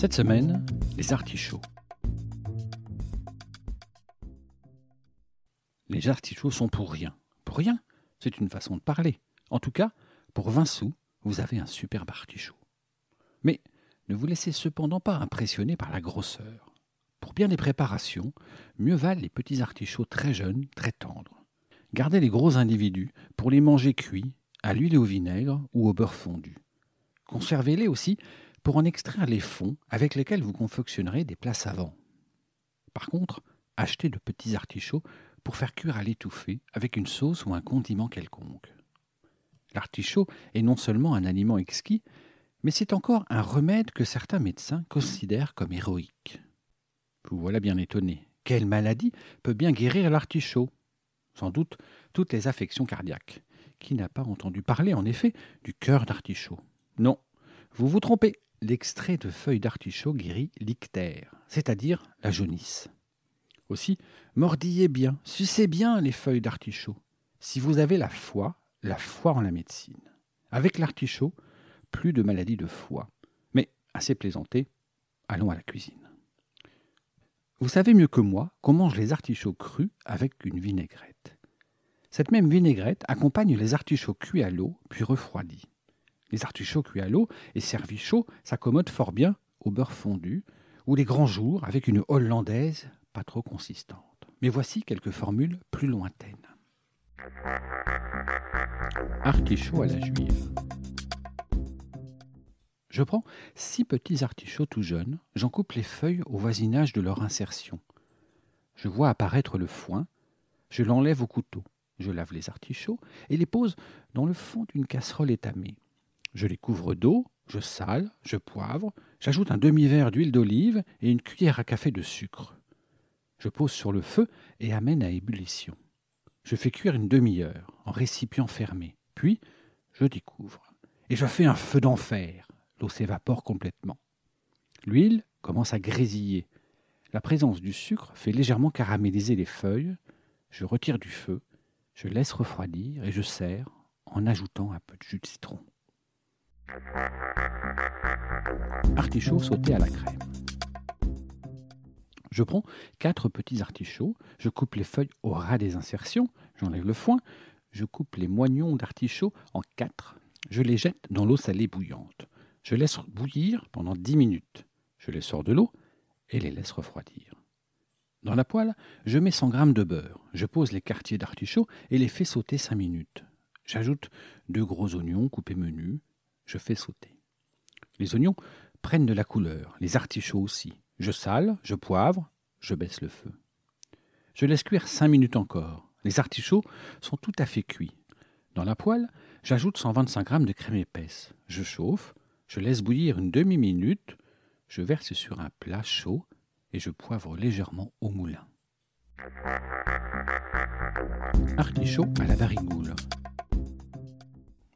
Cette semaine, les artichauts. Les artichauts sont pour rien. Pour rien C'est une façon de parler. En tout cas, pour 20 sous, vous avez un superbe artichaut. Mais ne vous laissez cependant pas impressionner par la grosseur. Pour bien des préparations, mieux valent les petits artichauts très jeunes, très tendres. Gardez les gros individus pour les manger cuits, à l'huile et au vinaigre ou au beurre fondu. Conservez-les aussi pour en extraire les fonds avec lesquels vous confectionnerez des plats savants. Par contre, achetez de petits artichauts pour faire cuire à l'étouffée avec une sauce ou un condiment quelconque. L'artichaut est non seulement un aliment exquis, mais c'est encore un remède que certains médecins considèrent comme héroïque. Vous voilà bien étonné. Quelle maladie peut bien guérir l'artichaut? Sans doute toutes les affections cardiaques. Qui n'a pas entendu parler, en effet, du cœur d'artichaut? Non, vous vous trompez. L'extrait de feuilles d'artichaut guérit l'ictère, c'est-à-dire la jaunisse. Aussi, mordillez bien, sucez bien les feuilles d'artichaut. Si vous avez la foi, la foi en la médecine. Avec l'artichaut, plus de maladies de foie. Mais, assez plaisanté, allons à la cuisine. Vous savez mieux que moi qu'on mange les artichauts crus avec une vinaigrette. Cette même vinaigrette accompagne les artichauts cuits à l'eau, puis refroidis. Les artichauts cuits à l'eau et servis chauds s'accommodent fort bien au beurre fondu, ou les grands jours avec une hollandaise pas trop consistante. Mais voici quelques formules plus lointaines. Artichaut à la juive. Je prends six petits artichauts tout jeunes, j'en coupe les feuilles au voisinage de leur insertion. Je vois apparaître le foin, je l'enlève au couteau, je lave les artichauts et les pose dans le fond d'une casserole étamée. Je les couvre d'eau, je sale, je poivre, j'ajoute un demi-verre d'huile d'olive et une cuillère à café de sucre. Je pose sur le feu et amène à ébullition. Je fais cuire une demi-heure en récipient fermé. Puis, je découvre. Et je fais un feu d'enfer. L'eau s'évapore complètement. L'huile commence à grésiller. La présence du sucre fait légèrement caraméliser les feuilles. Je retire du feu, je laisse refroidir et je sers en ajoutant un peu de jus de citron. Artichaut sauté à la crème. Je prends quatre petits artichauts, je coupe les feuilles au ras des insertions, j'enlève le foin, je coupe les moignons d'artichauts en quatre, je les jette dans l'eau salée bouillante. Je laisse bouillir pendant dix minutes. Je les sors de l'eau et les laisse refroidir. Dans la poêle, je mets 100 g de beurre. Je pose les quartiers d'artichaut et les fais sauter cinq minutes. J'ajoute deux gros oignons coupés menus. Je fais sauter. Les oignons prennent de la couleur, les artichauts aussi. Je sale, je poivre, je baisse le feu. Je laisse cuire cinq minutes encore. Les artichauts sont tout à fait cuits. Dans la poêle, j'ajoute 125 g de crème épaisse. Je chauffe, je laisse bouillir une demi-minute, je verse sur un plat chaud et je poivre légèrement au moulin. Artichaut à la varigoule.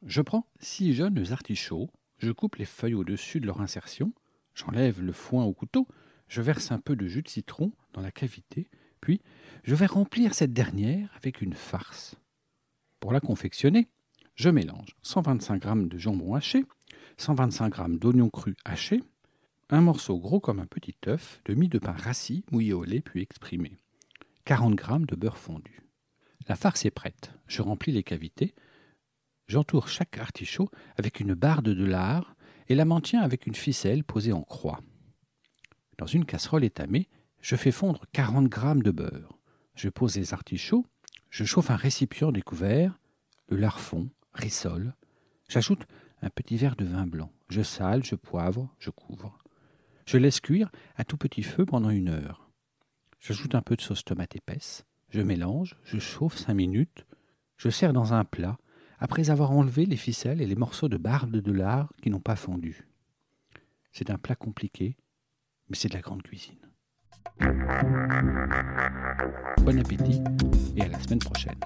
Je prends six jeunes artichauts, je coupe les feuilles au-dessus de leur insertion, j'enlève le foin au couteau, je verse un peu de jus de citron dans la cavité, puis je vais remplir cette dernière avec une farce. Pour la confectionner, je mélange 125 g de jambon haché, 125 g d'oignons crus hachés, un morceau gros comme un petit œuf de mie de pain rassis mouillé au lait puis exprimé, 40 g de beurre fondu. La farce est prête. Je remplis les cavités. J'entoure chaque artichaut avec une barde de lard et la maintiens avec une ficelle posée en croix. Dans une casserole étamée, je fais fondre 40 g de beurre. Je pose les artichauts, je chauffe un récipient découvert, le lard fond, rissole. J'ajoute un petit verre de vin blanc. Je sale, je poivre, je couvre. Je laisse cuire à tout petit feu pendant une heure. J'ajoute un peu de sauce tomate épaisse. Je mélange, je chauffe cinq minutes. Je sers dans un plat après avoir enlevé les ficelles et les morceaux de barbe de lard qui n'ont pas fondu. C'est un plat compliqué, mais c'est de la grande cuisine. Bon appétit et à la semaine prochaine.